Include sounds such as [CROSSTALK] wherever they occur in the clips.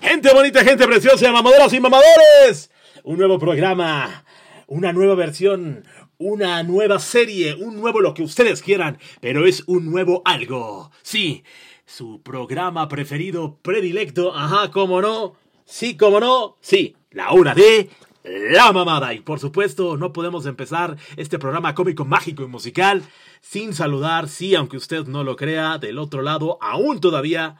Gente bonita, gente preciosa, mamadoras y mamadores. Un nuevo programa, una nueva versión, una nueva serie, un nuevo lo que ustedes quieran, pero es un nuevo algo. Sí, su programa preferido, predilecto, ajá, cómo no, sí, cómo no, sí, la hora de la mamada. Y por supuesto, no podemos empezar este programa cómico, mágico y musical sin saludar, sí, aunque usted no lo crea, del otro lado, aún todavía,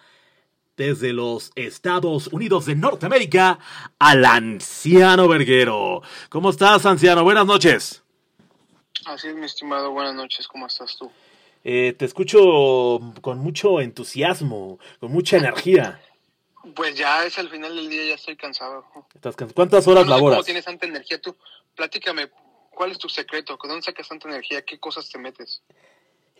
desde los Estados Unidos de Norteamérica, al anciano Verguero. ¿Cómo estás, anciano? Buenas noches. Así es, mi estimado. Buenas noches. ¿Cómo estás tú? Eh, te escucho con mucho entusiasmo, con mucha energía. Pues ya es el final del día, ya estoy cansado. ¿Estás cansado? ¿Cuántas horas No sé laboras? ¿Cómo tienes tanta energía tú? Platícame, ¿cuál es tu secreto? ¿Con dónde sacas tanta energía? ¿Qué cosas te metes?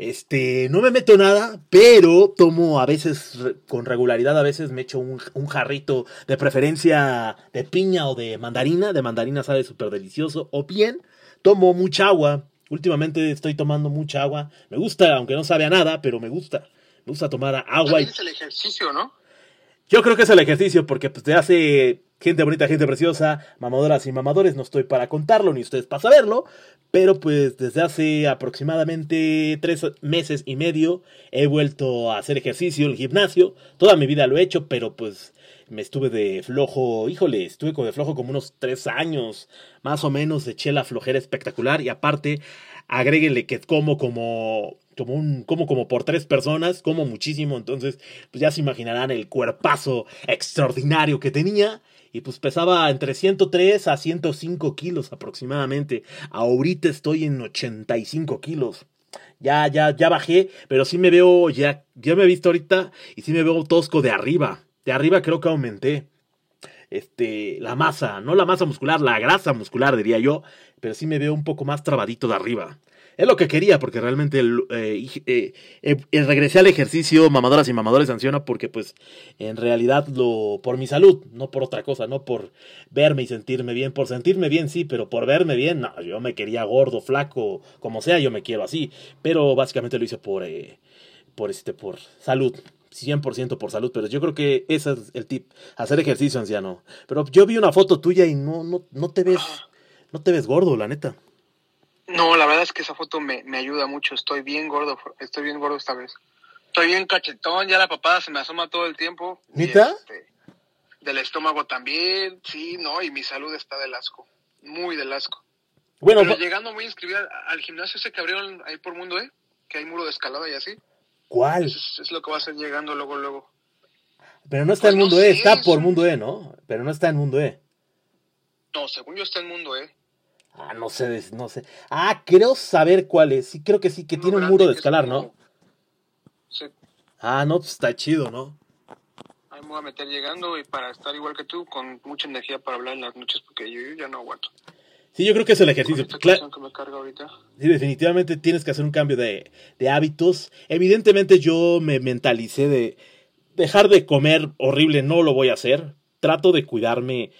Este, no me meto nada, pero tomo a veces, con regularidad, a veces me echo un, un jarrito de preferencia de piña o de mandarina. De mandarina sabe súper delicioso. O bien, tomo mucha agua. Últimamente estoy tomando mucha agua. Me gusta, aunque no sabe a nada, pero me gusta. Me gusta tomar agua y es el ejercicio, ¿no? yo creo que es el ejercicio, porque pues te hace gente bonita, gente preciosa, mamadoras y mamadores, no estoy para contarlo, ni ustedes para saberlo, pero pues desde hace aproximadamente tres meses y medio he vuelto a hacer ejercicio el gimnasio, toda mi vida lo he hecho, pero pues me estuve de flojo, híjole, estuve de flojo como unos tres años, más o menos, eché la flojera espectacular y aparte, agréguenle que como como como un como como por tres personas, como muchísimo, entonces pues ya se imaginarán el cuerpazo extraordinario que tenía. Y pues pesaba entre 103 a 105 kilos aproximadamente. Ahorita estoy en 85 kilos. Ya, ya, ya bajé, pero sí me veo, ya, ya me he visto ahorita y sí me veo tosco de arriba. De arriba creo que aumenté. Este, la masa, no la masa muscular, la grasa muscular diría yo, pero sí me veo un poco más trabadito de arriba. Es lo que quería, porque realmente eh, eh, eh, eh, regresé al ejercicio, mamadoras y mamadores anciana, porque pues en realidad lo por mi salud, no por otra cosa, no por verme y sentirme bien, por sentirme bien sí, pero por verme bien, no, yo me quería gordo, flaco, como sea, yo me quiero así, pero básicamente lo hice por por este por salud. 100% por salud, pero yo creo que ese es el tip, hacer ejercicio, anciano. Pero yo vi una foto tuya y no no no te ves no te ves gordo, la neta. No, la verdad es que esa foto me, me ayuda mucho. Estoy bien gordo, estoy bien gordo esta vez. Estoy bien cachetón, ya la papada se me asoma todo el tiempo. Y, ¿Neta? este, del estómago también, sí, no, y mi salud está del asco. Muy del asco. Bueno, Pero llegando muy inscribir al, al gimnasio ese que abrieron ahí por Mundo E, que hay muro de escalada y así. ¿cuál? Es, es lo que va a ser llegando luego, luego. Pero no está Pues en no Mundo sé, E, está es por un- Mundo E, ¿no? Pero no está en Mundo E. No, según yo está en Mundo E. Ah, no sé, no sé. Ah, creo saber cuál es. Sí, creo que sí, que tiene un muro de escalar, ¿no? Sí, Ah, no, pues está chido, ¿no? ahí me voy a meter llegando y para estar igual que tú, con mucha energía para hablar en las noches, porque yo, yo ya no aguanto. Sí, yo creo que es el ejercicio. esta Cla- canción que me carga ahorita. Sí, definitivamente tienes que hacer un cambio de, de hábitos. Evidentemente yo me mentalicé de dejar de comer horrible, no lo voy a hacer. Trato de cuidarme,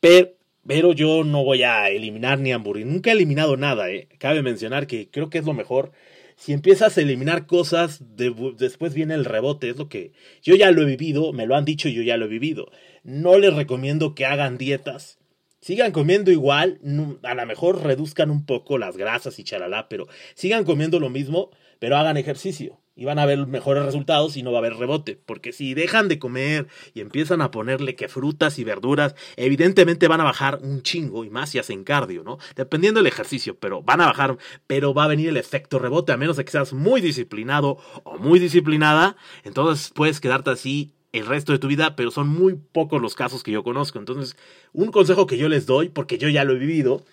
per- pero yo no voy a eliminar ni hamburguesas. Nunca he eliminado nada, ¿eh? Cabe mencionar que creo que es lo mejor. Si empiezas a eliminar cosas, de- después viene el rebote. Es lo que yo ya lo he vivido, me lo han dicho y yo ya lo he vivido. No les recomiendo que hagan dietas. Sigan comiendo igual, a lo mejor reduzcan un poco las grasas y chalala, pero sigan comiendo lo mismo, pero hagan ejercicio. Y van a ver mejores resultados y no va a haber rebote. Porque si dejan de comer y empiezan a ponerle que frutas y verduras, evidentemente van a bajar un chingo y más si hacen cardio, ¿no? Dependiendo del ejercicio, pero van a bajar, pero va a venir el efecto rebote, a menos de que seas muy disciplinado o muy disciplinada, entonces puedes quedarte así el resto de tu vida, pero son muy pocos los casos que yo conozco. Entonces, un consejo que yo les doy, porque yo ya lo he vivido,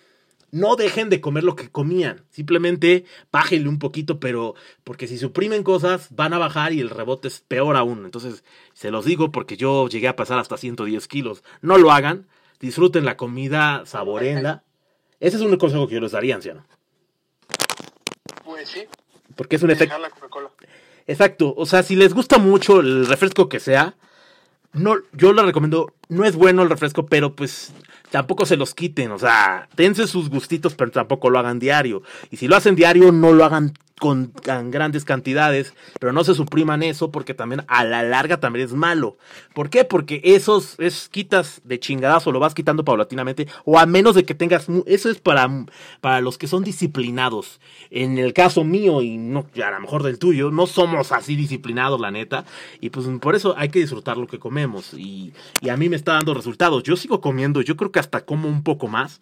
no dejen de comer lo que comían. Simplemente bájenle un poquito, pero porque si suprimen cosas, van a bajar y el rebote es peor aún. Entonces, se los digo porque yo llegué a pasar hasta 110 kilos. No lo hagan. Disfruten la comida, saborenla. Ese es un consejo que yo les daría, anciano. Pues sí, Porque es un efecto. Exacto, o sea, si les gusta mucho el refresco que sea, no, yo les recomiendo, no es bueno el refresco, pero pues tampoco se los quiten, o sea, dense sus gustitos, pero tampoco lo hagan diario. Y si lo hacen diario, no lo hagan con, grandes cantidades, pero no se supriman eso porque también a la larga también es malo. ¿Por qué? Porque esos es quitas de chingadazo, lo vas quitando paulatinamente, o a menos de que tengas, eso es para, para los que son disciplinados. En el caso mío y no, a lo mejor del tuyo, no somos así disciplinados, la neta, y pues por eso hay que disfrutar lo que comemos, y, y a mí me está dando resultados. Yo sigo comiendo, yo creo que hasta como un poco más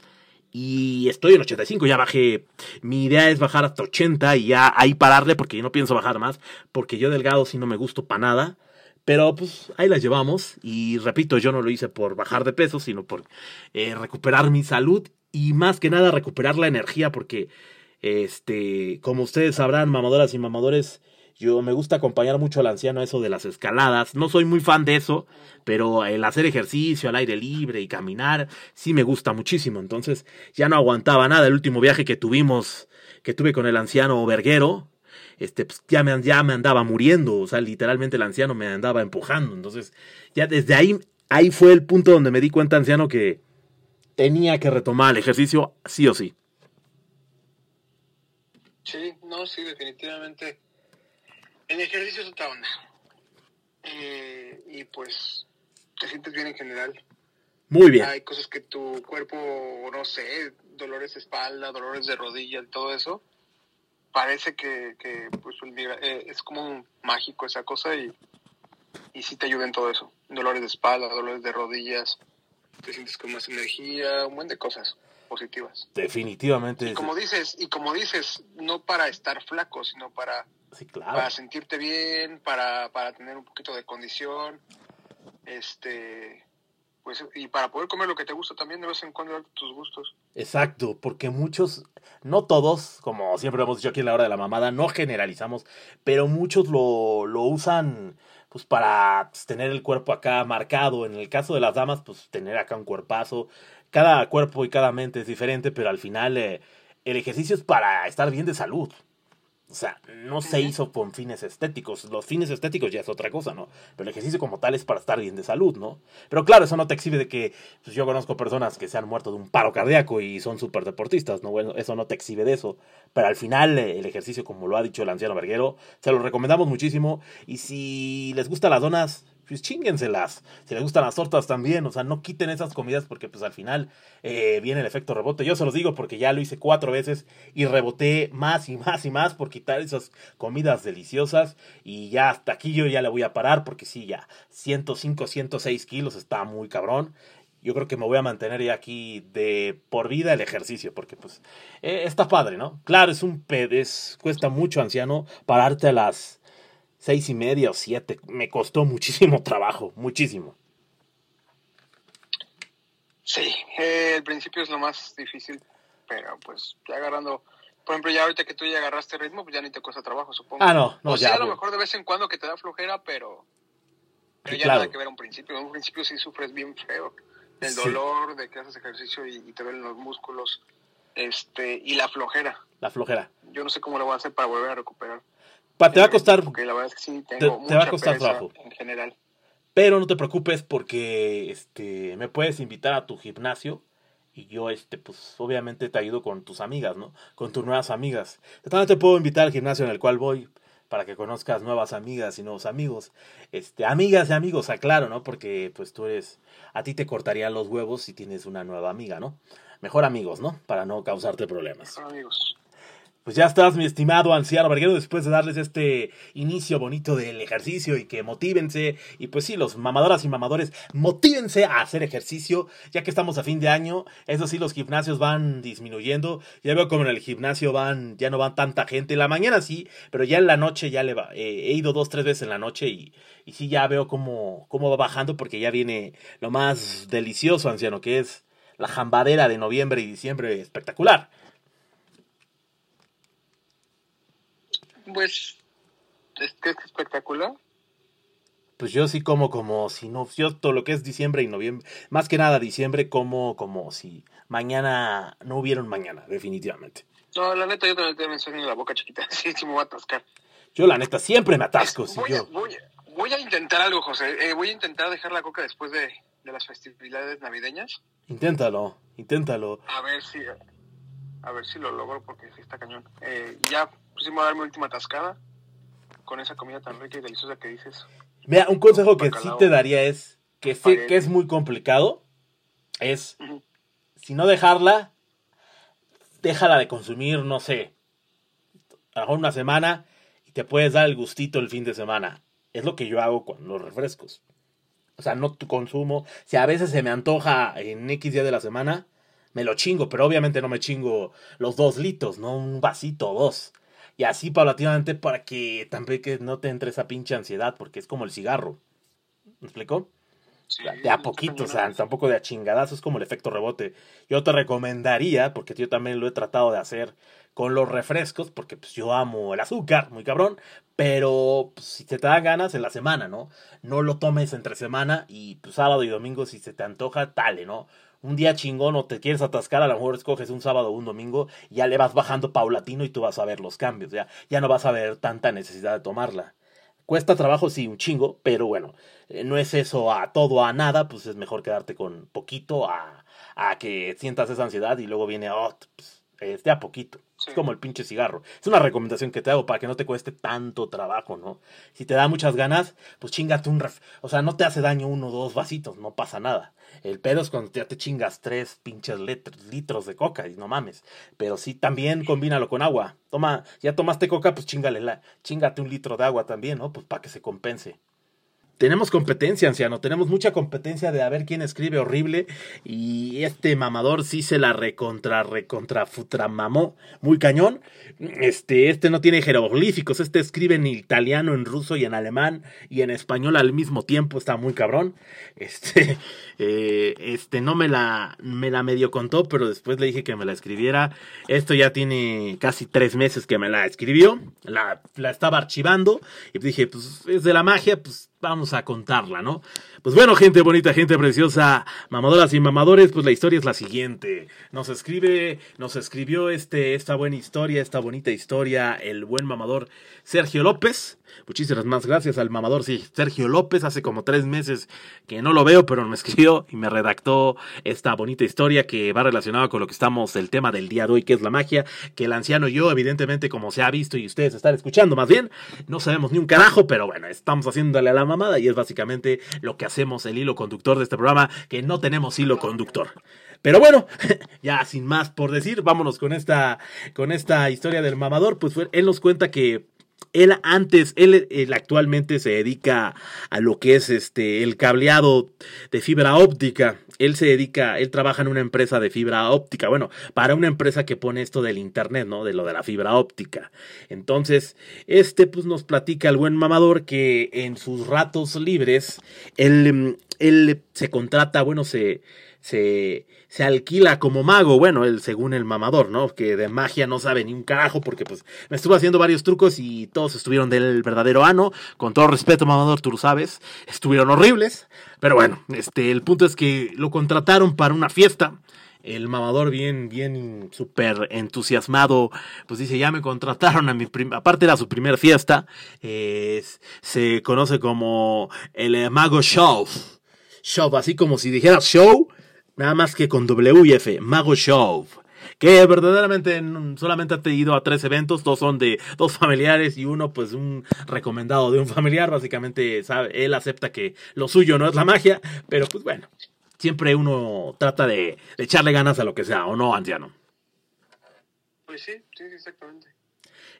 y estoy en 85, ya bajé. Mi idea es bajar hasta 80 y ya ahí pararle porque no pienso bajar más. Porque yo delgado sí no me gusto para nada. Pero pues ahí las llevamos. Y repito, yo no lo hice por bajar de peso, sino por eh, recuperar mi salud. Y más que nada recuperar la energía. Porque, este, como ustedes sabrán, mamadoras y mamadores, yo me gusta acompañar mucho al anciano a eso de las escaladas. No soy muy fan de eso, pero el hacer ejercicio al aire libre y caminar sí me gusta muchísimo. Entonces ya no aguantaba nada. El último viaje que tuvimos, que tuve con el anciano Verguero, este, pues, ya, me, ya me andaba muriendo. O sea, literalmente el anciano me andaba empujando. Entonces ya desde ahí, ahí fue el punto donde me di cuenta, anciano, que tenía que retomar el ejercicio sí o sí. Sí, no, sí, definitivamente el ejercicio es otra onda. Eh, y pues te sientes bien en general. Muy bien. Hay cosas que tu cuerpo, no sé, dolores de espalda, dolores de rodilla, todo eso, parece que, que pues, eh, es como mágico esa cosa y, y sí te ayuda en todo eso. Dolores de espalda, dolores de rodillas, te sientes con más energía, un buen de cosas positivas. Definitivamente. Y como dices, y como dices, no para estar flaco, sino para para sentirte bien, para, para tener un poquito de condición, este, pues, y para poder comer lo que te gusta también de vez en cuando tus gustos. Exacto, porque muchos, no todos, como siempre hemos dicho aquí en la hora de la mamada, no generalizamos, pero muchos lo, lo usan pues para pues, tener el cuerpo acá marcado. En el caso de las damas, pues tener acá un cuerpazo. Cada cuerpo y cada mente es diferente, pero al final eh, el ejercicio es para estar bien de salud. O sea, no se hizo con fines estéticos. Los fines estéticos ya es otra cosa, ¿no? Pero el ejercicio como tal es para estar bien de salud, ¿no? Pero claro, eso no te exhibe de que pues yo conozco personas que se han muerto de un paro cardíaco y son súper deportistas, ¿no? Bueno, eso no te exhibe de eso. Pero al final, eh, el ejercicio, como lo ha dicho el anciano verguero, se lo recomendamos muchísimo. Y si les gustan las donas, pues chinguenselas. Si les gustan las tortas también, o sea, no quiten esas comidas porque pues al final eh, viene el efecto rebote. Yo se los digo porque ya lo hice cuatro veces y reboté más y más y más por quitar esas comidas deliciosas y ya hasta aquí yo ya le voy a parar porque sí, ya 105, 106 kilos está muy cabrón. Yo creo que me voy a mantener ya aquí de por vida el ejercicio, porque pues eh, está padre, ¿no? Claro, es un es, cuesta mucho, anciano, pararte a las seis y media o siete. Me costó muchísimo [LAUGHS] trabajo, muchísimo. Sí, eh, el principio es lo más difícil, pero pues ya agarrando, por ejemplo, ya ahorita que tú ya agarraste ritmo, pues ya ni te cuesta trabajo, supongo. Ah, no, no, o ya. a lo mejor de vez en cuando que te da flojera, pero, pero ya nada que ver a un principio. En un principio sí sufres bien feo. El dolor de que haces ejercicio y, y te duelen los músculos, este, y la flojera. La flojera. Yo no sé cómo lo voy a hacer para volver a recuperar te va a costar. Porque la verdad es que sí, tengo te, va a costar trabajo. En general. Pero no te preocupes porque este me puedes invitar a tu gimnasio y yo este pues obviamente te ayudo con tus amigas, ¿no? Con tus nuevas amigas. También te puedo invitar al gimnasio en el cual voy para que conozcas nuevas amigas y nuevos amigos. Este, amigas y amigos, aclaro, ¿no? Porque pues tú eres a ti te cortarían los huevos si tienes una nueva amiga, ¿no? Mejor amigos, ¿no? Para no causarte problemas. Mejor amigos. Pues ya estás, mi estimado anciano Verguero, después de darles este inicio bonito del ejercicio y que motívense. Y pues sí, los mamadoras y mamadores, motívense a hacer ejercicio, ya que estamos a fin de año. Eso sí, los gimnasios van disminuyendo. Ya veo como en el gimnasio van, ya no van tanta gente. En la mañana sí, pero ya en la noche ya le va. Eh, he ido dos, tres veces en la noche y, y sí ya veo cómo, cómo va bajando porque ya viene lo más delicioso, anciano, que es la jambadera de noviembre y diciembre espectacular. Pues, es que es espectacular. Pues yo sí como como si no, yo todo lo que es diciembre y noviembre, más que nada diciembre como como si mañana no hubiera un mañana, definitivamente. No, la neta yo también te mencioné en la boca chiquita, [LAUGHS] sí, sí me voy a atascar. Yo la neta siempre me atasco, si voy, yo. Voy, voy, a intentar algo, José, eh, voy a intentar dejar la coca después de, de las festividades navideñas. Inténtalo, inténtalo. A ver si, a ver si lo logro porque sí está cañón. Eh, ya voy a dar mi última tascada con esa comida tan rica y deliciosa que dices. Mira, un consejo que sí te daría es que sé que es muy complicado. Es, si no dejarla, déjala de consumir, no sé, a lo mejor una semana y te puedes dar el gustito el fin de semana. Es lo que yo hago con los refrescos. O sea, no tu consumo. Si a veces se me antoja en X día de la semana, me lo chingo, pero obviamente no me chingo los dos litros, ¿no? Un vasito o dos. Y así paulatinamente para que también que no te entre esa pinche ansiedad, porque es como el cigarro. ¿Me explicó? Sí, de a poquito, o sea, tampoco de a chingadazo, es como el efecto rebote. Yo te recomendaría, porque yo también lo he tratado de hacer con los refrescos, porque pues yo amo el azúcar, muy cabrón, pero pues, si te dan ganas en la semana, ¿no? No lo tomes entre semana y pues, sábado y domingo si se te antoja, dale, ¿no? Un día chingón o te quieres atascar, a lo mejor escoges un sábado o un domingo, y ya le vas bajando paulatino y tú vas a ver los cambios, ya, ya no vas a ver tanta necesidad de tomarla. Cuesta trabajo, sí, un chingo, pero bueno, eh, no es eso a todo a nada, pues es mejor quedarte con poquito a, a que sientas esa ansiedad y luego viene, oh, pues, es de a poquito. Sí. Es como el pinche cigarro. Es una recomendación que te hago para que no te cueste tanto trabajo, ¿no? Si te da muchas ganas, pues chingate un ref. O sea, no te hace daño uno o dos vasitos, no pasa nada. El pedo es cuando ya te chingas tres pinches lit- litros de coca y no mames. Pero sí, también combínalo con agua. Toma, ya tomaste coca, pues chingale la, chingate un litro de agua también, ¿no? Pues para que se compense. Tenemos competencia, anciano. Tenemos mucha competencia de a ver quién escribe horrible. Y este mamador sí se la recontra, recontra, futra mamó. Muy cañón. Este, este no tiene jeroglíficos. Este escribe en italiano, en ruso y en alemán. Y en español al mismo tiempo. Está muy cabrón. Este, [LAUGHS] eh, este no me la, me la medio contó, pero después le dije que me la escribiera. Esto ya tiene casi tres meses que me la escribió. La, la estaba archivando. Y dije, pues es de la magia, pues vamos a contarla, ¿no? Pues bueno, gente bonita, gente preciosa, mamadoras y mamadores, pues la historia es la siguiente. Nos escribe, nos escribió este, esta buena historia, esta bonita historia, el buen mamador Sergio López. Muchísimas más gracias al mamador, sí, Sergio López. Hace como tres meses que no lo veo, pero me [LAUGHS] escribió y me redactó esta bonita historia que va relacionada con lo que estamos, el tema del día de hoy, que es la magia, que el anciano y yo, evidentemente, como se ha visto y ustedes están escuchando más bien, no sabemos ni un carajo, pero bueno, estamos haciéndole a la mamada y es básicamente lo que hacemos, el hilo conductor de este programa, que no tenemos hilo conductor. Pero bueno, [LAUGHS] ya sin más por decir, vámonos con esta, con esta historia del mamador. Pues él nos cuenta que él antes, él, actualmente se dedica a lo que es este el cableado de fibra óptica. Él se dedica, él trabaja en una empresa de fibra óptica. Bueno, para una empresa que pone esto del internet, ¿no? De lo de la fibra óptica. Entonces, este pues nos platica el buen mamador que en sus ratos libres, él, él se contrata, bueno, se, se, se alquila como mago, bueno, él según el mamador, ¿no? Que de magia no sabe ni un carajo porque pues me estuvo haciendo varios trucos y todos estuvieron del verdadero ano, con todo respeto mamador, tú lo sabes, estuvieron horribles, pero bueno, este, el punto es que lo contrataron para una fiesta. El mamador bien, bien súper entusiasmado, pues dice, ya me contrataron a mi aparte era su primer fiesta, se conoce como el Mago Show. Show, así como si dijeras show, nada más que con W y F, Mago Show. Que verdaderamente solamente ha ido a tres eventos, dos son de dos familiares y uno pues un recomendado de un familiar, básicamente sabe, él acepta que lo suyo no es la magia, pero pues bueno, siempre uno trata de, de echarle ganas a lo que sea, ¿o no, anciano? Pues sí, sí, exactamente.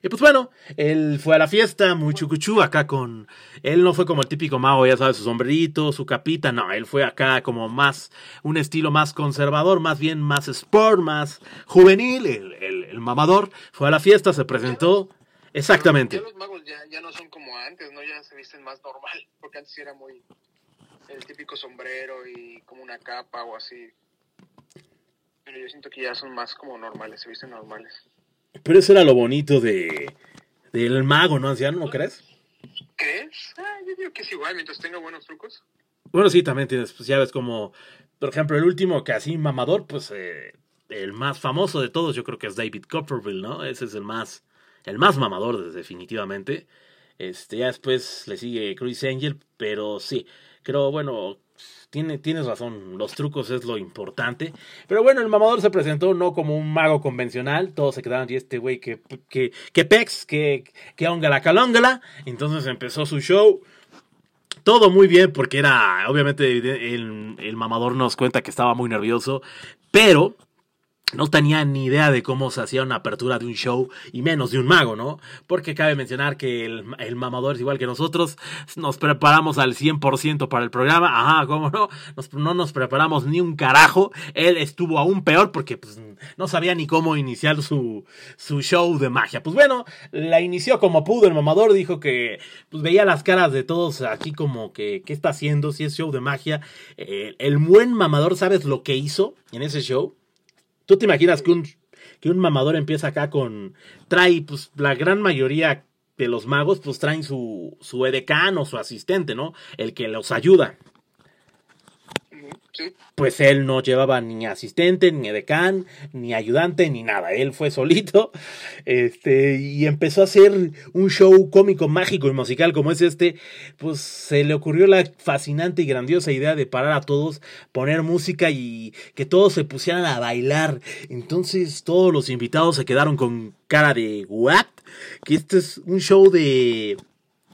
Y pues bueno, él fue a la fiesta, muy chucuchú, acá con... Él no fue como el típico mago, ya sabes, su sombrerito, su capita, no, él fue acá como más, un estilo más conservador, más bien más sport, más juvenil, el, el, el mamador, fue a la fiesta, se presentó, exactamente. Ya los magos ya, ya no son como antes, ¿no? Ya se visten más normal, [LAUGHS] porque antes era muy el típico sombrero y como una capa o así. Pero yo siento que ya son más como normales, se visten normales. Pero eso era lo bonito de del mago, ¿no, anciano? ¿No crees? ¿Crees? Ah, yo digo que es igual, mientras tenga buenos trucos. Bueno, sí, también tienes, pues ya ves como, por ejemplo, el último que así mamador, pues eh, el más famoso de todos, yo creo que es David Copperfield, ¿no? Ese es el más, el más mamador, definitivamente. Este, ya después le sigue Chris Angel, pero sí, creo, bueno, tiene, tienes razón, los trucos es lo importante. Pero bueno, el mamador se presentó no como un mago convencional, todos se quedaron y este güey que, que, que pex, que, que ongala calóngala. Entonces empezó su show. Todo muy bien porque era, obviamente el, el mamador nos cuenta que estaba muy nervioso, pero no tenía ni idea de cómo se hacía una apertura de un show y menos de un mago, ¿no? Porque cabe mencionar que el, mamador es igual que nosotros, nos preparamos al 100% para el programa, ajá, ¿cómo no? no nos preparamos ni un carajo, él estuvo aún peor porque pues, no sabía ni cómo iniciar su, su show de magia. Pues bueno, la inició como pudo, el mamador dijo que pues, veía las caras de todos aquí como que, ¿qué está haciendo? Si es show de magia. Eh, el buen mamador, ¿sabes lo que hizo en ese show? ¿Tú te imaginas que un, que un mamador empieza acá con. Trae, pues la gran mayoría de los magos, pues traen su, su edecán o su asistente, ¿no? El que los ayuda. Pues él no llevaba ni asistente, ni edecán, ni ayudante, ni nada. Él fue solito. Este, y empezó a hacer un show cómico, mágico y musical como es este. Pues se le ocurrió la fascinante y grandiosa idea de parar a todos, poner música y que todos se pusieran a bailar. Entonces todos los invitados se quedaron con cara de ¿what? Que este es un show de.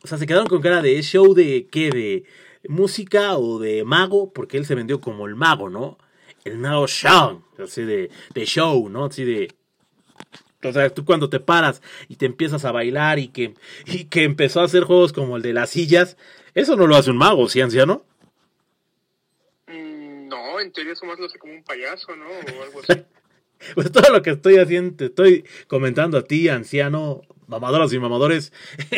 O sea, se quedaron con cara de. ¿Es show de qué? De música o de mago, porque él se vendió como el mago, ¿no? El mago show, así de, de show, ¿no? Así de... O sea, tú cuando te paras y te empiezas a bailar y que, y que empezó a hacer juegos como el de las sillas, eso no lo hace un mago, ¿sí, anciano? Mm, no, en teoría eso más lo hace como un payaso, ¿no? O algo así. [LAUGHS] pues todo lo que estoy haciendo, te estoy comentando a ti, anciano, mamadoras y mamadores,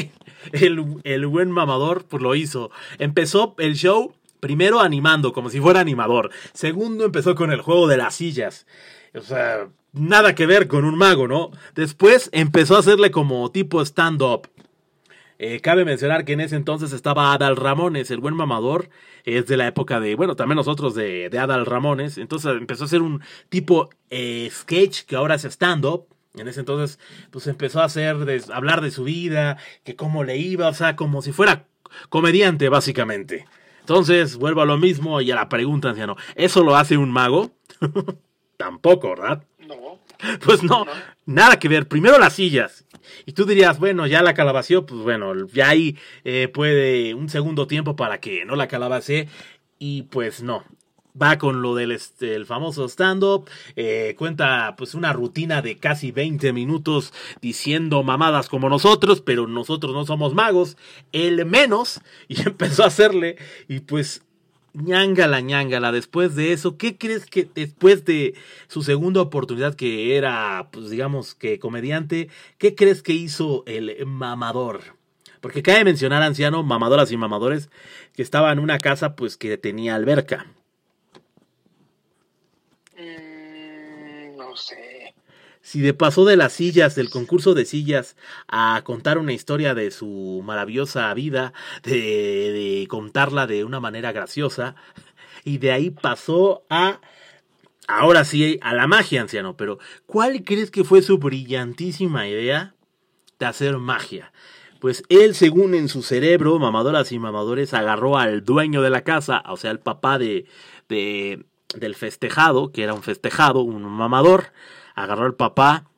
[LAUGHS] el, buen mamador pues lo hizo. Empezó el show primero animando, como si fuera animador. Segundo empezó con el juego de las sillas. O sea, nada que ver con un mago, ¿no? Después empezó a hacerle como tipo stand-up. Eh, cabe mencionar que en ese entonces estaba Adal Ramones, el buen mamador, es de la época de, bueno, también nosotros de, de Adal Ramones, entonces empezó a hacer un tipo eh, sketch que ahora es stand-up, en ese entonces, pues empezó a hacer, de, hablar de su vida, que cómo le iba, o sea, como si fuera comediante, básicamente. Entonces, vuelvo a lo mismo y a la pregunta, anciano, ¿eso lo hace un mago? [LAUGHS] Tampoco, ¿verdad? No. Pues no, nada que ver. Primero las sillas. Y tú dirías, bueno, ya la calabació, pues bueno, ya ahí eh, puede un segundo tiempo para que no la calabacé. Y pues no, va con lo del este, el famoso stand-up, eh, cuenta pues una rutina de casi 20 minutos diciendo mamadas como nosotros, pero nosotros no somos magos, él menos, y [LAUGHS] empezó a hacerle, y pues ñangala, ñangala, después de eso, ¿qué crees que después de su segunda oportunidad que era, pues digamos que comediante, ¿qué crees que hizo el mamador? Porque cabe mencionar, anciano, mamadoras y mamadores, que estaba en una casa pues que tenía alberca. Si de pasó de las sillas, del concurso de sillas, a contar una historia de su maravillosa vida, de, de contarla de una manera graciosa, y de ahí pasó a ahora sí, a la magia, anciano, pero ¿cuál crees que fue su brillantísima idea de hacer magia? Pues él, según en su cerebro, mamadoras y mamadores, agarró al dueño de la casa, o sea, el papá de, de del festejado, que era un festejado, un mamador, agarró al papá,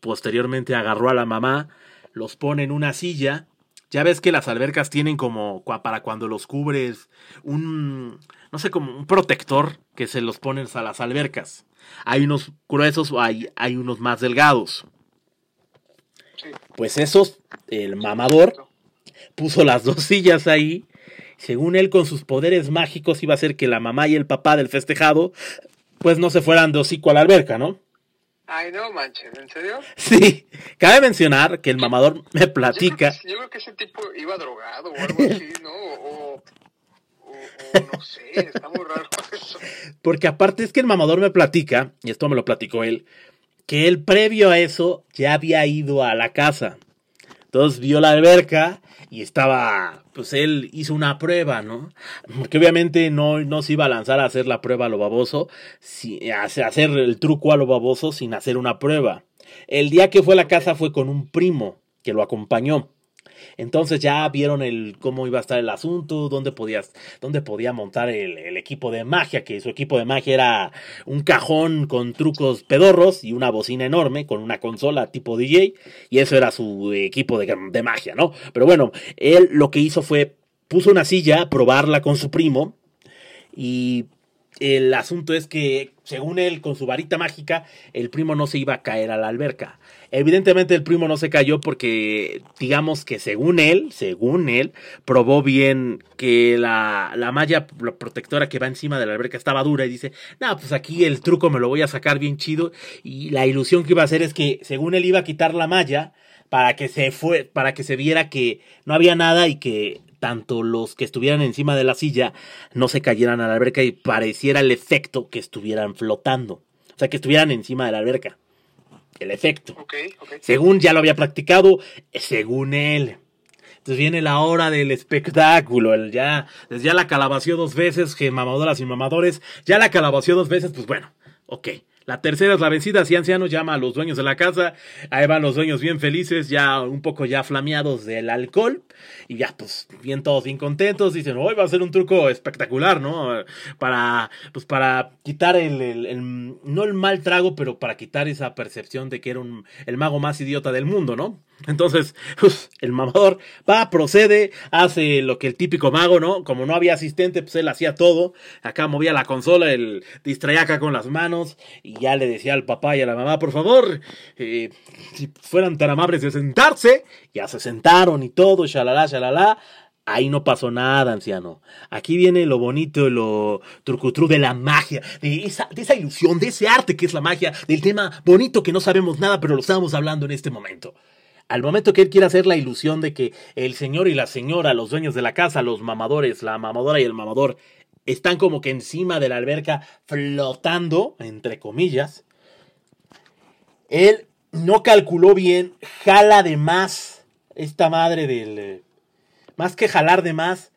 posteriormente agarró a la mamá, los pone en una silla. Ya ves que las albercas tienen como para cuando los cubres un, no sé, como un protector que se los pones a las albercas. Hay unos gruesos o hay, hay unos más delgados. Pues esos, el mamador puso las dos sillas ahí. Según él, con sus poderes mágicos, iba a hacer que la mamá y el papá del festejado, pues no se fueran de hocico a la alberca, ¿no? Ay, no manches, ¿en serio? Sí, cabe mencionar que el mamador me platica. Yo creo, que, ese tipo iba drogado o algo así, ¿no? O, o, no sé, está muy raro [LAUGHS] eso. Porque aparte es que el mamador me platica, y esto me lo platicó él, que él previo a eso ya había ido a la casa. Entonces vio la alberca y estaba, pues él hizo una prueba, ¿no? Porque obviamente no, no se iba a lanzar a hacer la prueba a lo baboso, a hacer el truco a lo baboso sin hacer una prueba. El día que fue a la casa fue con un primo que lo acompañó. Entonces ya vieron el cómo iba a estar el asunto, dónde podías, dónde podía montar el, equipo de magia, que su equipo de magia era un cajón con trucos pedorros y una bocina enorme con una consola tipo DJ, y eso era su equipo de, de magia, ¿no? Pero bueno, él lo que hizo fue puso una silla a probarla con su primo y el asunto es que, según él, con su varita mágica, el primo no se iba a caer a la alberca. Evidentemente el primo no se cayó porque, digamos que según él, según él, probó bien que la, la malla protectora que va encima de la alberca estaba dura y dice, no, pues aquí el truco me lo voy a sacar bien chido. Y la ilusión que iba a hacer es que, según él iba a quitar la malla, para que se fue, para que se viera que no había nada y que tanto los que estuvieran encima de la silla no se cayeran a la alberca y pareciera el efecto que estuvieran flotando. O sea, que estuvieran encima de la alberca. El efecto. Okay, okay. Según ya lo había practicado, según él. Entonces viene la hora del espectáculo. El ya, ya la calabació dos veces, que mamadoras y mamadores. Ya la calabació dos veces, pues bueno, ok. La tercera es la vencida, si anciano llama a los dueños de la casa, ahí van los dueños bien felices, ya un poco ya flameados del alcohol, y ya pues bien todos bien contentos, dicen, hoy va a ser un truco espectacular, ¿no? Para, pues para quitar el, el, el, no el mal trago, pero para quitar esa percepción de que era un, el mago más idiota del mundo, ¿no? Entonces, pues, el mamador va, procede, hace lo que el típico mago, ¿no? Como no había asistente, pues él hacía todo. Acá movía la consola, él distraía acá con las manos y ya le decía al papá y a la mamá, por favor, eh, si fueran tan amables de sentarse. Ya se sentaron y todo, shalala, shalala. Ahí no pasó nada, anciano. Aquí viene lo bonito, lo trucutru de la magia, de esa, de esa ilusión, de ese arte que es la magia, del tema bonito que no sabemos nada, pero lo estamos hablando en este momento. Al momento que él quiere hacer la ilusión de que el señor y la señora, los dueños de la casa, los mamadores, la mamadora y el mamador, están como que encima de la alberca flotando, entre comillas, él no calculó bien, jala de más esta madre del... Más que jalar de más,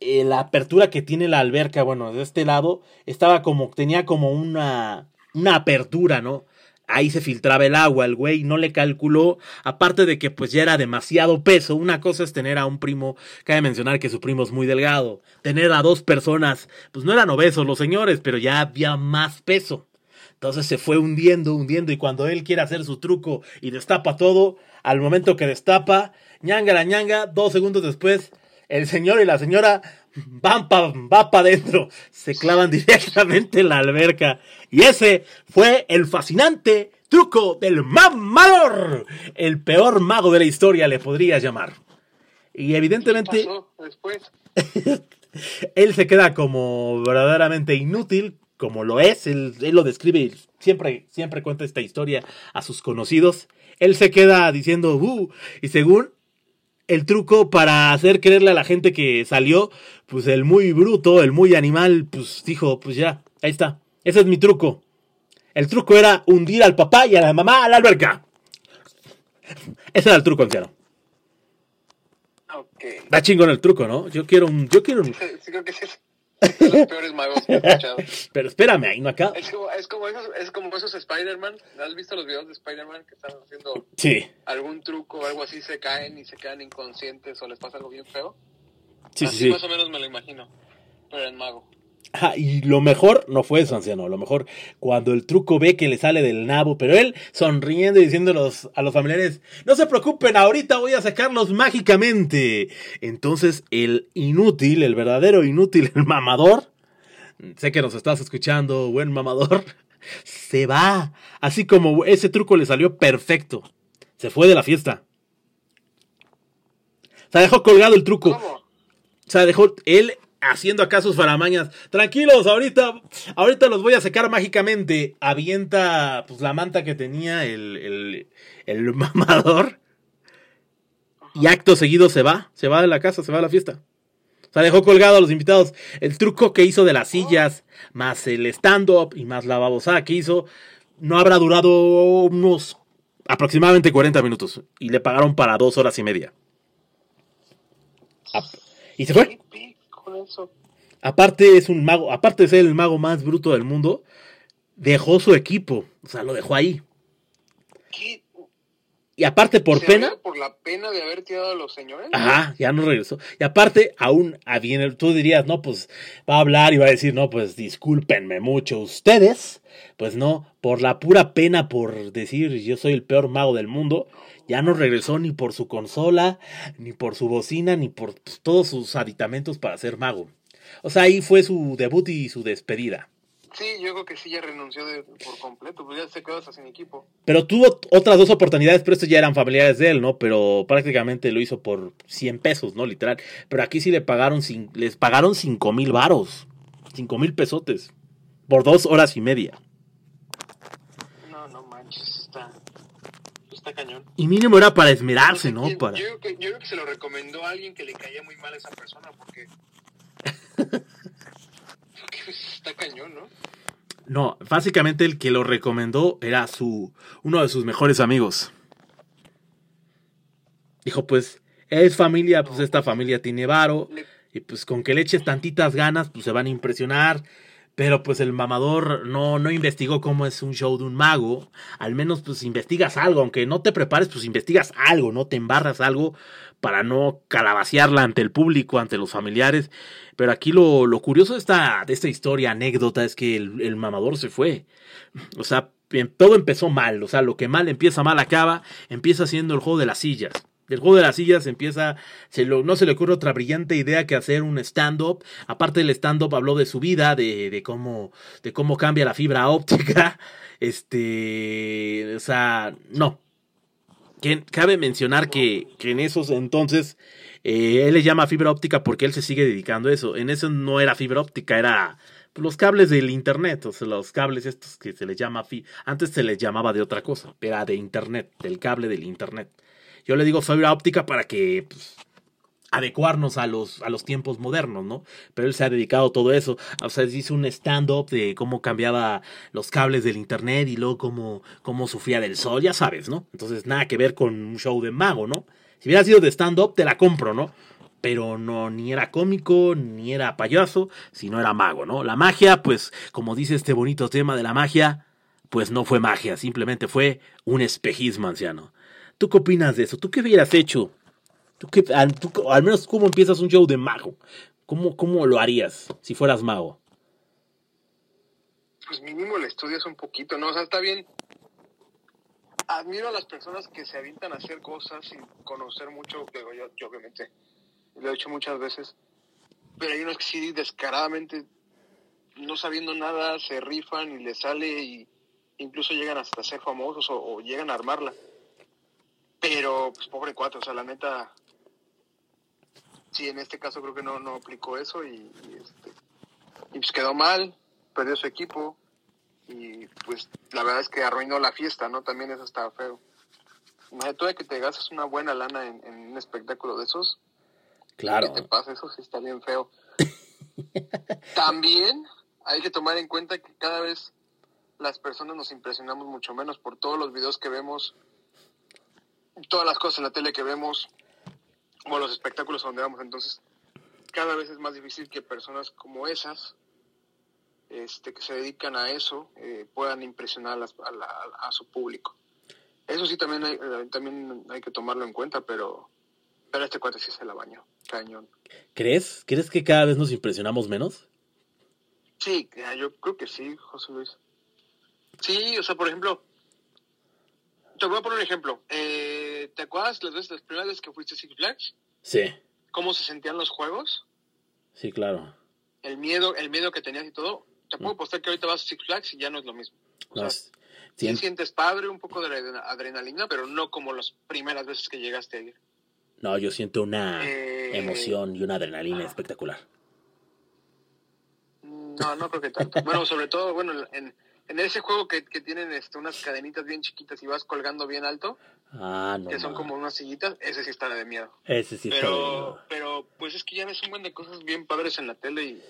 eh, la apertura que tiene la alberca, bueno, de este lado, estaba como, tenía como una, una apertura, ¿no? Ahí se filtraba el agua, el güey no le calculó, aparte de que pues ya era demasiado peso, una cosa es tener a un primo, cabe mencionar que su primo es muy delgado, tener a dos personas, pues no eran obesos los señores, pero ya había más peso. Entonces se fue hundiendo, hundiendo, y cuando él quiere hacer su truco y destapa todo, al momento que destapa, ñanga la ñanga, dos segundos después, el señor y la señora van pa, va para adentro, se clavan [LAUGHS] directamente en la alberca. Y ese fue el fascinante truco del mamador. El peor mago de la historia le podría llamar. Y evidentemente... ¿Qué pasó después? [LAUGHS] él se queda como verdaderamente inútil, como lo es. Él, él lo describe y siempre, siempre cuenta esta historia a sus conocidos. Él se queda diciendo, uh, y según el truco para hacer creerle a la gente que salió, pues el muy bruto, el muy animal, pues dijo, pues ya, ahí está. Ese es mi truco. El truco era hundir al papá y a la mamá a la alberca. Ese era el truco, anciano. Ok. Da chingón el truco, ¿no? Yo quiero un. Yo quiero un. Sí, creo que de los peores magos que he escuchado. [LAUGHS] Pero espérame, ahí no acá. Es como, es como esos, es como esos Spider-Man. ¿Has visto los videos de Spider-Man que están haciendo Sí, algún truco o algo así? Se caen y se quedan inconscientes o les pasa algo bien feo. sí, así sí. sí. más o menos me lo imagino. Pero en mago. Y lo mejor no fue eso, anciano. Lo mejor cuando el truco ve que le sale del nabo, pero él sonriendo y diciendo a los, a los familiares: No se preocupen, ahorita voy a sacarlos mágicamente. Entonces, el inútil, el verdadero inútil, el mamador, sé que nos estás escuchando, buen mamador, [LAUGHS] se va. Así como ese truco le salió perfecto. Se fue de la fiesta. Se dejó colgado el truco. ¿Cómo? O sea, dejó él haciendo acá sus faramañas. Tranquilos, ahorita, ahorita los voy a secar mágicamente. Avienta pues la manta que tenía el, el, el [LAUGHS] mamador. Y acto seguido se va, se va de la casa, se va a la fiesta. O sea, dejó colgado a los invitados. El truco que hizo de las sillas, más el stand-up y más la babosada que hizo, no habrá durado unos aproximadamente 40 minutos. Y le pagaron para dos horas y media. Ap- Y se fue. Aparte es un mago, aparte de ser el mago más bruto del mundo, dejó su equipo, o sea, lo dejó ahí. ¿Qué? Y aparte por ¿Se pena, Por la pena de haber tirado a los señores. Ajá, ya no regresó. Y aparte, aún había, tú dirías, no, pues va a hablar y va a decir, no, pues discúlpenme mucho ustedes. Pues no, por la pura pena por decir yo soy el peor mago del mundo, ya no regresó ni por su consola, ni por su bocina, ni por todos sus aditamentos para ser mago. O sea, ahí fue su debut y su despedida. Sí, yo creo que sí ya renunció de, por completo, pues ya se quedó hasta sin equipo. Pero tuvo otras dos oportunidades, pero estos ya eran familiares de él, ¿no? Pero prácticamente lo hizo por 100 pesos, ¿no? Literal. Pero aquí sí le pagaron, les pagaron 5 mil varos. 5 mil pesotes. Por dos horas y media. No, no manches, está, está cañón. Y mínimo era para esmerarse, No sé ¿no? quién- Para... yo, creo que, yo creo que se lo recomendó a alguien que le caía muy mal a esa persona porque... [LAUGHS] porque pues, está cañón, ¿no? No, básicamente el que lo recomendó era su uno de sus mejores amigos. Dijo, pues, es familia, pues esta familia tiene varo. Y pues con que le eches tantitas ganas, pues se van a impresionar. Pero pues el mamador no, no investigó cómo es un show de un mago. Al menos pues investigas algo, aunque no te prepares, pues investigas algo, ¿no? Te embarras algo para no calabacearla ante el público, ante los familiares. Pero aquí lo, lo curioso de esta, de esta historia, anécdota, es que el, el mamador se fue. O sea, em- todo empezó mal. O sea, lo que mal empieza, mal acaba. Empieza siendo el juego de las sillas. Del juego de las sillas empieza, no se le ocurre otra brillante idea que hacer un stand-up. Aparte del stand-up habló de su vida, de, cómo, de cómo cambia la fibra óptica. [LAUGHS] Este, o sea, no. Que, cabe mencionar que, en esos entonces eh, él le llama fibra óptica porque él se sigue dedicando a eso. En eso no era fibra óptica, era los cables del internet, o sea, los cables estos que se les llama antes se les llamaba de otra cosa, era de internet, del cable del internet. Yo le digo fibra óptica para que pues, adecuarnos a los, a los tiempos modernos, ¿no? Pero él se ha dedicado a todo eso. O sea, hizo un stand-up de cómo cambiaba los cables del internet y luego cómo, cómo sufría del sol, ya sabes, ¿no? Entonces, nada que ver con un show de mago, ¿no? Si hubiera sido de stand-up, te la compro, ¿no? Pero no, ni era cómico, ni era payaso, sino era mago, ¿no? La magia, pues, como dice este bonito tema de la magia, pues no fue magia, simplemente fue un espejismo anciano. ¿Tú qué opinas de eso? ¿Tú qué hubieras hecho? ¿Tú qué, al, tú- al menos, ¿cómo empiezas un show de mago? ¿Cómo, ¿Cómo lo harías si fueras mago? Pues mínimo le estudias un poquito, ¿no? O sea, está bien. Admiro a las personas que se avientan a hacer cosas sin conocer mucho, yo, obviamente lo he hecho muchas veces, pero hay unos que sí descaradamente, no sabiendo nada, se rifan y les sale y incluso llegan hasta ser famosos o llegan a armarla. Pero, pues pobre cuate, o sea, la neta, sí, en este caso creo que no, no aplicó eso y, y, este, y pues quedó mal, perdió su equipo y pues la verdad es que arruinó la fiesta, ¿no? También eso estaba feo. Imagínate de que te gastas una buena lana en, en un espectáculo de esos, Claro. que te pasa eso sí está bien feo. [LAUGHS] También hay que tomar en cuenta que cada vez las personas nos impresionamos mucho menos por todos los videos que vemos, todas las cosas en la tele que vemos, o los espectáculos a donde vamos. Entonces, cada vez es más difícil que personas como esas, este, que se dedican a eso, eh, puedan impresionar a, las- a la- a su público. Eso sí también hay, eh, también hay que tomarlo en cuenta, pero, pero este cuate sí se la bañó, cañón. ¿Crees? ¿Crees que cada vez nos impresionamos menos? Sí, ya, yo creo que sí, José Luis. Sí, o sea, por ejemplo, te voy a poner un ejemplo. Eh, ¿Te acuerdas las veces, las primeras veces que fuiste a Six Flags? Sí, ¿Cómo se sentían los juegos? sí, claro. El miedo, el miedo que tenías y todo. Te puedo apostar que ahorita vas a Six Flags y ya no es lo mismo. O No, sea, sí sien- sientes padre, un poco de adrena- adrenalina, pero no como las primeras veces que llegaste a ir. no, yo siento una Eh, emoción y una adrenalina ah. espectacular. No, no creo que tanto. Bueno, sobre todo, bueno, en, en ese juego que, que tienen este, unas cadenitas bien chiquitas y vas colgando bien alto, Ah, no. que son como unas sillitas, ese sí está de miedo. Ese sí está Pero, pero pues es que ya ves un buen de cosas bien padres en la tele y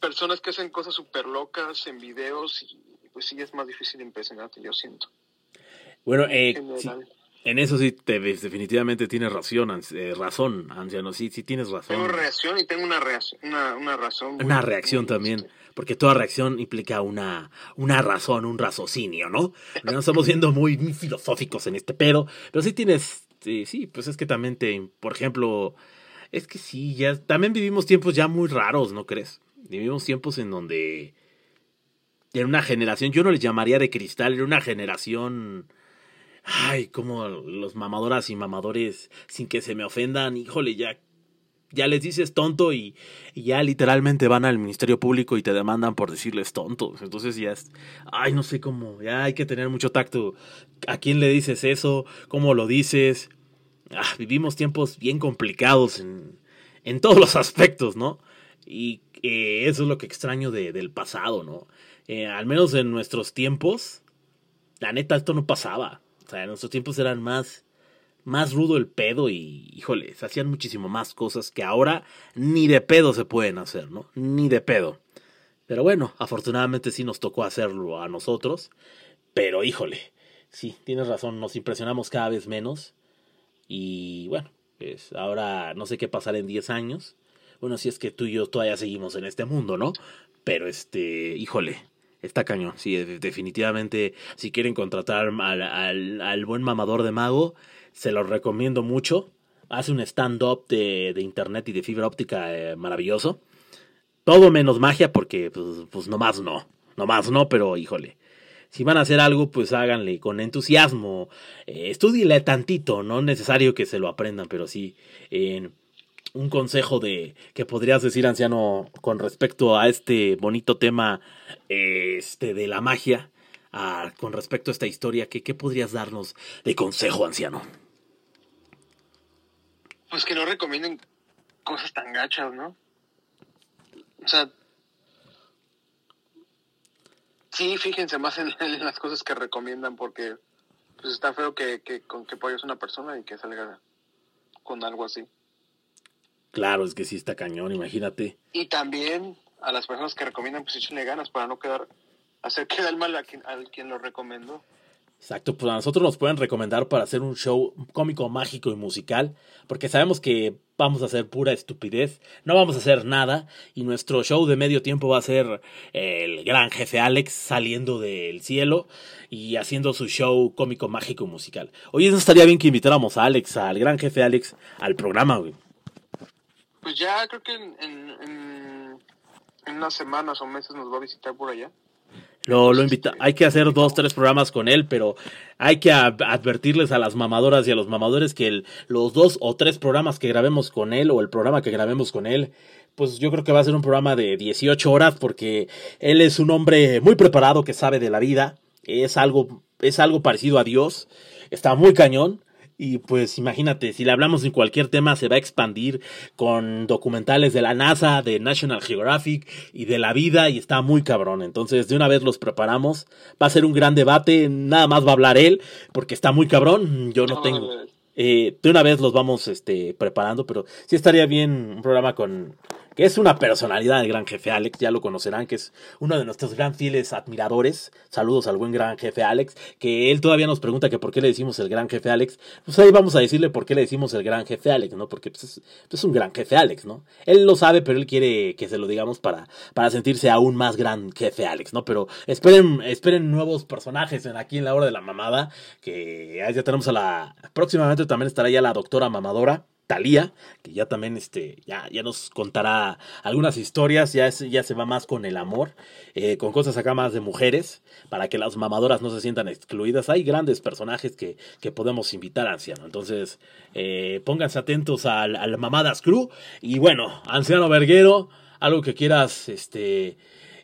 personas que hacen cosas súper locas en videos y pues sí es más difícil impresionarte, yo siento. Bueno, eh, En eso sí, te, definitivamente tienes razón, eh, razón, anciano, sí, sí tienes razón. Tengo reacción y tengo una, reacción, una, razón. una reacción también, porque toda reacción implica una, una razón, un raciocinio, ¿no? No estamos siendo muy, filosóficos en este pedo, pero sí tienes, sí, pues es que también te, por ejemplo, es que sí, ya, también vivimos tiempos ya muy raros, ¿no crees? Vivimos tiempos en donde era una generación, yo no les llamaría de cristal, era una generación ay, como los mamadoras y mamadores, sin que se me ofendan, híjole, ya, ya les dices tonto y, ya literalmente van al Ministerio Público y te demandan por decirles tontos. Entonces ya es, ay, no sé cómo, ya hay que tener mucho tacto. ¿A quién le dices eso? ¿Cómo lo dices? Ah, vivimos tiempos bien complicados en, en todos los aspectos, ¿no? Y eh, eso es lo que extraño de, del pasado, ¿no? Eh, al menos en nuestros tiempos, la neta, esto no pasaba. O sea, en nuestros tiempos eran más, más rudo el pedo y, híjole, se hacían muchísimo más cosas que ahora ni de pedo se pueden hacer, ¿no? Ni de pedo. Pero bueno, afortunadamente sí nos tocó hacerlo a nosotros. Pero híjole, sí, tienes razón, nos impresionamos cada vez menos. Y bueno, pues ahora no sé qué pasará en 10 años. Bueno, si es que tú y yo todavía seguimos en este mundo, ¿no? Pero este, híjole, Está cañón, sí, definitivamente. Si quieren contratar al, al, buen mamador de mago, se lo recomiendo mucho. Hace un stand-up de, de, internet y de fibra óptica eh, maravilloso. Todo menos magia, porque pues, pues nomás no. Nomás no, pero híjole. Si van a hacer algo, pues háganle con entusiasmo. Eh, tantito, no es necesario que se lo aprendan, pero sí. Un consejo de que podrías decir, anciano, con respecto a este bonito tema este, de la magia, con respecto a esta historia, ¿qué, ¿qué podrías darnos de consejo, anciano? Pues que no recomienden cosas tan gachas, ¿no? O sea, sí, fíjense más en, [LAUGHS] las cosas que recomiendan porque pues está feo que, que, con que apoyes una persona y que salga con algo así. Claro, es que sí está cañón, imagínate. Y también a las personas que recomiendan, pues échenle ganas para no quedar, hacer quedar mal a quien, quien lo recomendó. Exacto, pues a nosotros nos pueden recomendar para hacer un show cómico, mágico y musical, porque sabemos que vamos a hacer pura estupidez, no vamos a hacer nada, y nuestro show de medio tiempo va a ser el gran jefe Alex saliendo del cielo y haciendo su show cómico, mágico y musical. Oye, eso estaría bien que invitáramos a Alex, al gran jefe Alex, al programa, güey. Pues ya creo que en, en, unas semanas o meses nos va a visitar por allá. Lo, lo invita, hay que hacer dos, tres programas con él, pero hay que advertirles a las mamadoras y a los mamadores que los dos o tres programas que grabemos con él o el programa que grabemos con él, pues yo creo que va a ser un programa de 18 horas porque él es un hombre muy preparado que sabe de la vida, es algo, es algo parecido a Dios, está muy cañón y pues imagínate, si le hablamos en cualquier tema se va a expandir con documentales de la NASA, de National Geographic y de la vida y está muy cabrón. Entonces de una vez los preparamos. Va a ser un gran debate, nada más va a hablar él porque está muy cabrón. Yo no tengo... Eh, de una vez los vamos este, preparando, pero sí estaría bien un programa con, es una personalidad del gran jefe Alex, ya lo conocerán, que es uno de nuestros gran fieles admiradores. Saludos al buen gran jefe Alex, que él todavía nos pregunta que por qué le decimos el gran jefe Alex. Pues ahí vamos a decirle por qué le decimos el gran jefe Alex, ¿no? Porque pues, es, pues, un gran jefe Alex, ¿no? Él lo sabe, pero él quiere que se lo digamos para, para sentirse aún más gran jefe Alex, ¿no? Pero esperen, esperen nuevos personajes en, aquí en la hora de la mamada, que ya tenemos a la... Próximamente también estará ya la doctora mamadora Talía, que ya también este, ya, ya nos contará algunas historias, ya, ya se va más con el amor, eh, con cosas acá más de mujeres, para que las mamadoras no se sientan excluidas. Hay grandes personajes que, que podemos invitar Anciano. Entonces, eh, pónganse atentos al, al Mamadas Crew. Y bueno, Anciano Verguero, algo que quieras este,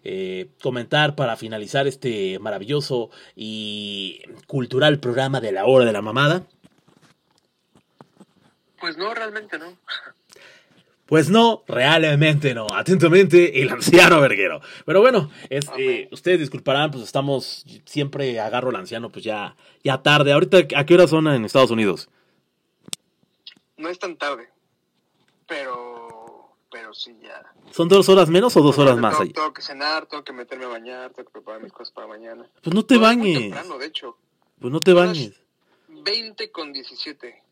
eh, comentar para finalizar este maravilloso y cultural programa de la hora de la mamada. Pues no, realmente no. Pues no, realmente no. Atentamente, el anciano verguero. Pero bueno, es, eh, ustedes disculparán, pues estamos, siempre agarro al anciano, pues ya, ya tarde. Ahorita, ¿a qué hora son en Estados Unidos? No es tan tarde, pero, pero sí ya. ¿Son dos horas menos o dos horas más? Tengo, tengo, que cenar, tengo que meterme a bañar, tengo que preparar mis cosas para mañana. Pues no te bañes. de hecho. Pues no te bañes 20 con 17.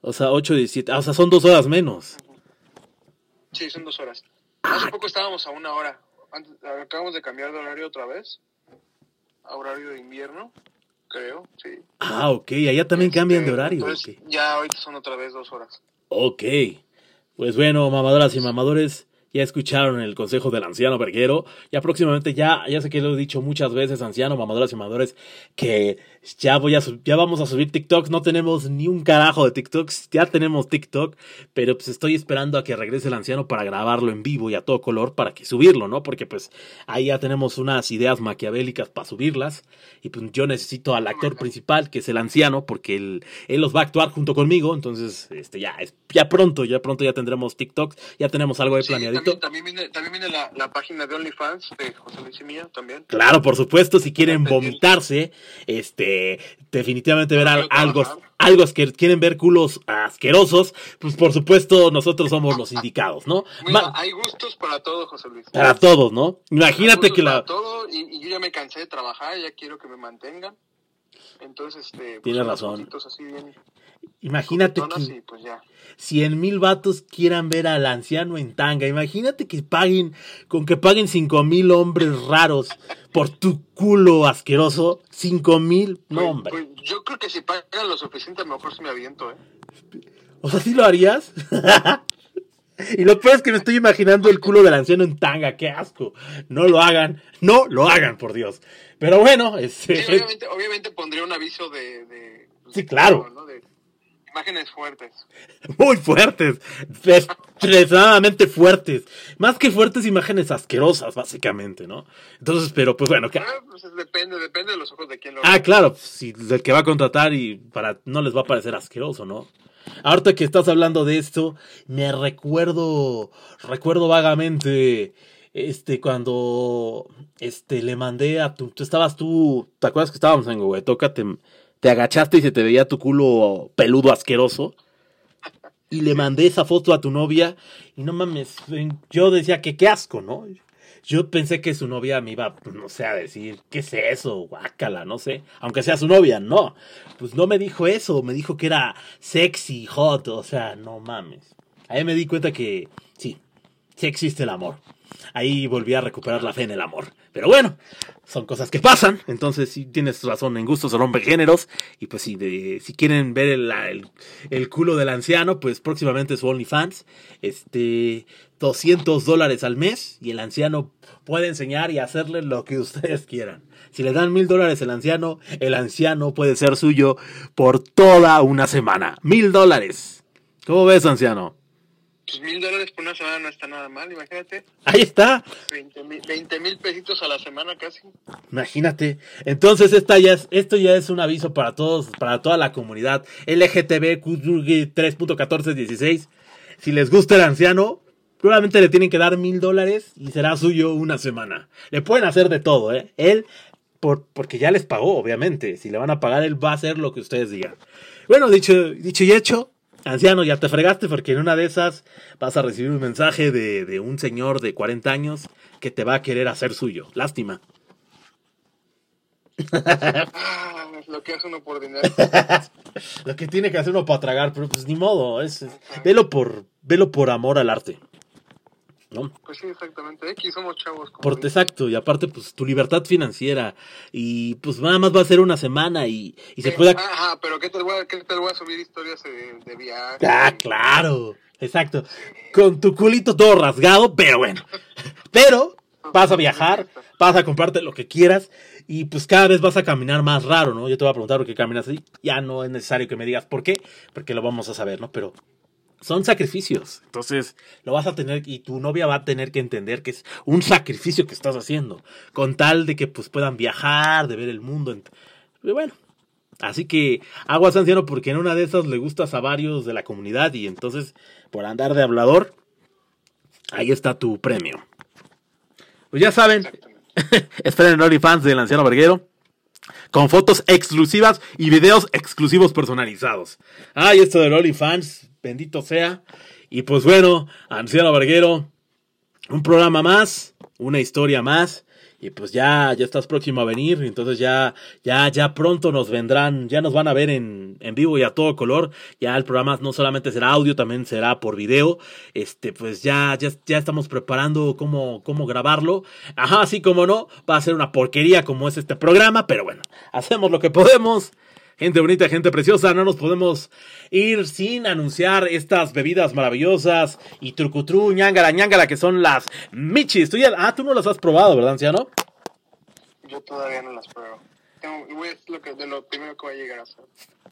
O sea, 8, 17. o sea, son dos horas menos. Sí, son dos horas. Hace poco estábamos a una hora. acabamos de cambiar de horario otra vez. A horario de invierno, creo, sí. Ah, ok. Allá también cambian de este, horario. Ya ahorita son otra vez dos horas. Ok. Pues bueno, mamadoras y mamadores, ya escucharon el consejo del anciano verguero. Ya próximamente, ya, ya sé que lo he dicho muchas veces, anciano, mamadoras y mamadores, que ya voy a ya vamos a subir TikToks. No tenemos ni un carajo de TikToks. Ya tenemos TikTok. Pero pues estoy esperando a que regrese el anciano para grabarlo en vivo y a todo color para que subirlo, ¿no? Porque pues ahí ya tenemos unas ideas maquiavélicas para subirlas. Y pues yo necesito al actor principal, que es el anciano, porque él, él los va a actuar junto conmigo. Entonces, este ya, es, ya pronto, ya pronto ya tendremos TikToks. Ya tenemos algo de planeadito. También, viene, también viene la, la, página de OnlyFans de José Luis y Mía también. Claro, por supuesto, si quieren vomitarse, este definitivamente ver algo, algo que quieren ver culos asquerosos, pues por supuesto nosotros somos los [LAUGHS] indicados, ¿no? hay gustos para todo, José Luis. Para todos, ¿no? Imagínate que la... todo y, yo ya me cansé de trabajar, ya quiero que me mantengan. Entonces, este... Pues, razón. Imagínate que pues cien mil vatos quieran ver al anciano en tanga. Imagínate que paguen, con que paguen cinco mil hombres raros por tu culo asqueroso. Cinco mil, no pues, hombre. Pues, yo creo que si pagan lo suficiente, a lo mejor se me aviento, ¿eh? O sea, ¿sí lo harías? [LAUGHS] y lo peor es que me estoy imaginando el culo del anciano en tanga. ¡Qué asco! No lo hagan. No lo hagan, por Dios. Pero bueno, este... obviamente, obviamente pondría un aviso de... sí, claro. Imágenes fuertes. Muy fuertes. Extremadamente fuertes. Más que fuertes, imágenes asquerosas, básicamente, ¿no? Entonces, pero pues bueno. Ah, pues depende, depende de los ojos de quién lo Ah, claro. Si el que va a contratar y para no les va a parecer asqueroso, ¿no? Ahorita que estás hablando de esto, me recuerdo, recuerdo vagamente, este, cuando, este, le mandé a tu, tú estabas tú, ¿te acuerdas que estábamos en Huehuetoca? Te agachaste y se te veía tu culo peludo asqueroso. Y le mandé esa foto a tu novia y no mames, yo decía que qué asco, ¿no? Yo pensé que su novia me iba, pues, no sé, a decir, ¿qué es eso? Guácala, no sé. Aunque sea su novia, no. Pues no me dijo eso, me dijo que era sexy, hot, o sea, no mames. Ahí me di cuenta que sí, sí existe el amor. Ahí volví a recuperar la fe en el amor. Pero bueno, son cosas que pasan. Entonces, si tienes razón, en gustos se rompen géneros. Y pues, si, si quieren ver el, el, culo del anciano, pues próximamente su OnlyFans. Este, 200 dólares al mes. Y el anciano puede enseñar y hacerle lo que ustedes quieran. Si le dan mil dólares al anciano, el anciano puede ser suyo por toda una semana. Mil dólares. ¿Cómo ves, anciano? Pues mil dólares por una semana no está nada mal, imagínate. Ahí está. 20 mil pesitos a la semana casi. Imagínate. Entonces esta ya es, esto ya es un aviso para todos, para toda la comunidad LGTB 3.1416. Si les gusta el anciano, probablemente le tienen que dar mil dólares y será suyo una semana. Le pueden hacer de todo, ¿eh? Él, por, porque ya les pagó, obviamente. Si le van a pagar, él va a hacer lo que ustedes digan. Bueno, dicho, dicho y hecho, anciano, ya te fregaste porque en una de esas vas a recibir un mensaje de, un señor de 40 años que te va a querer hacer suyo. Lástima. Ah, [LAUGHS] lo que hace uno por dinero. [LAUGHS] lo que tiene que hacer uno para tragar, pero pues ni modo, es, velo por, velo por amor al arte. Pues sí, exactamente. Aquí somos chavos. Por, exacto, y aparte, pues tu libertad financiera. Y pues nada más va a ser una semana y, se puede. Ajá, pero ¿qué te, voy a, qué te voy a subir historias de, viaje? Ah, claro. Exacto. Con tu culito todo rasgado, pero bueno. [LAUGHS] pero vas a viajar, vas a comprarte lo que quieras y pues cada vez vas a caminar más raro, ¿no? Yo te voy a preguntar por qué caminas así. Ya no es necesario que me digas por qué, porque lo vamos a saber, ¿no? Pero son sacrificios. Entonces, lo vas a tener y tu novia va a tener que entender que es un sacrificio que estás haciendo, con tal de que pues puedan viajar, de ver el mundo. Y bueno, así que aguas anciano porque en una de esas le gustas a varios de la comunidad y entonces por andar de hablador, ahí está tu premio. Pues ya saben, [LAUGHS] esperen OnlyFans del anciano verguero con fotos exclusivas y videos exclusivos personalizados. Ah, y esto del OnlyFans, bendito sea. Y pues bueno, Anciano Verguero, un programa más. una historia más. Y pues ya, ya estás próximo a venir, entonces ya, ya, ya pronto nos vendrán, ya nos van a ver en, en vivo y a todo color. Ya el programa no solamente será audio, también será por video. Este, pues ya, ya, ya estamos preparando cómo, cómo grabarlo. Ajá, así como no, va a ser una porquería como es este programa, pero bueno, hacemos lo que podemos. Gente bonita, gente preciosa, no nos podemos ir sin anunciar estas bebidas maravillosas y trucutru, ñangala, ñangala, que son las michis. ¿Tú ya, ah, tú no las has probado, ¿verdad, anciano? Yo todavía no las pruebo. Tengo, es lo que, de lo primero que va a llegar a hacer.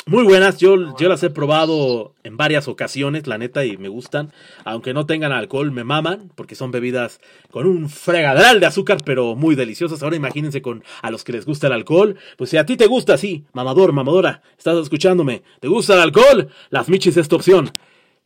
Muy buenas, yo, yo las he probado en varias ocasiones, la neta, y me gustan. Aunque no tengan alcohol, me maman, porque son bebidas con un fregadral de azúcar, pero muy deliciosas. Ahora imagínense con a los que les gusta el alcohol. Pues si a ti te gusta, sí, mamador, mamadora, estás escuchándome, ¿te gusta el alcohol? Las michis es tu opción.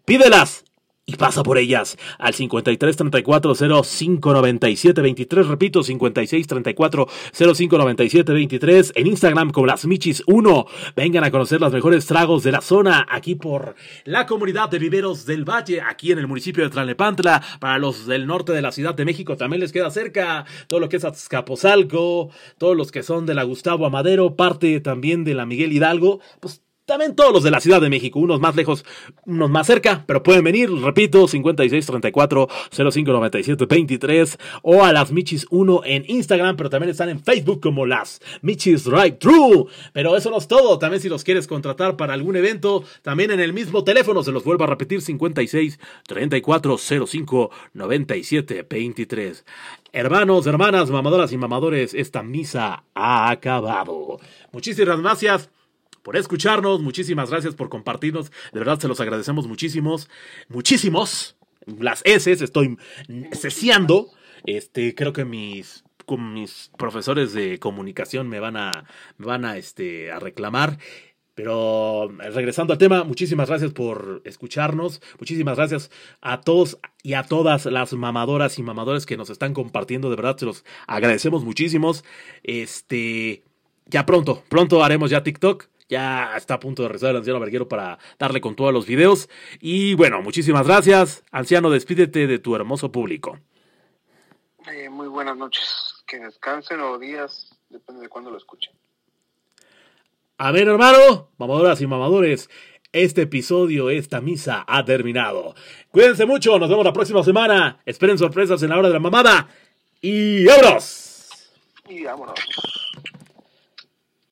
Pídelas y pasa por ellas al 53 34 05 97 23, repito, 56 34 05 97 23, en Instagram como las Michis 1. Vengan a conocer los mejores tragos de la zona aquí por la comunidad de Viveros del Valle, aquí en el municipio de Tlalnepantla. Para los del norte de la Ciudad de México también les queda cerca todo lo que es Azcapotzalco, todos los que son de la Gustavo Amadero, parte también de la Miguel Hidalgo, pues también todos los de la Ciudad de México, unos más lejos, unos más cerca, pero pueden venir, repito, 5634 0597 23 o a las Michis 1 en Instagram, pero también están en Facebook como las Michis Right True. Pero eso no es todo, también si los quieres contratar para algún evento, también en el mismo teléfono, se los vuelvo a repetir, 56 34 05 97 23. Hermanos, hermanas, mamadoras y mamadores, esta misa ha acabado. Muchísimas gracias por escucharnos, muchísimas gracias por compartirnos, de verdad se los agradecemos muchísimos, muchísimos, las S estoy cesiando, este, creo que mis mis profesores de comunicación me van a, van a, este, a reclamar. Pero regresando al tema, muchísimas gracias por escucharnos. Muchísimas gracias a todos y a todas las mamadoras y mamadores que nos están compartiendo. De verdad, se los agradecemos muchísimos. Este, ya pronto, pronto haremos ya TikTok. Ya está a punto de rezar el anciano verguero para darle con todos los videos. Y bueno, muchísimas gracias. Anciano, despídete de tu hermoso público. Eh, muy buenas noches. Que descansen o días, depende de cuándo lo escuchen. A ver, hermano, mamadoras y mamadores, este episodio, esta misa ha terminado. Cuídense mucho, nos vemos la próxima semana. Esperen sorpresas en la hora de la mamada. Y vámonos. Y vámonos.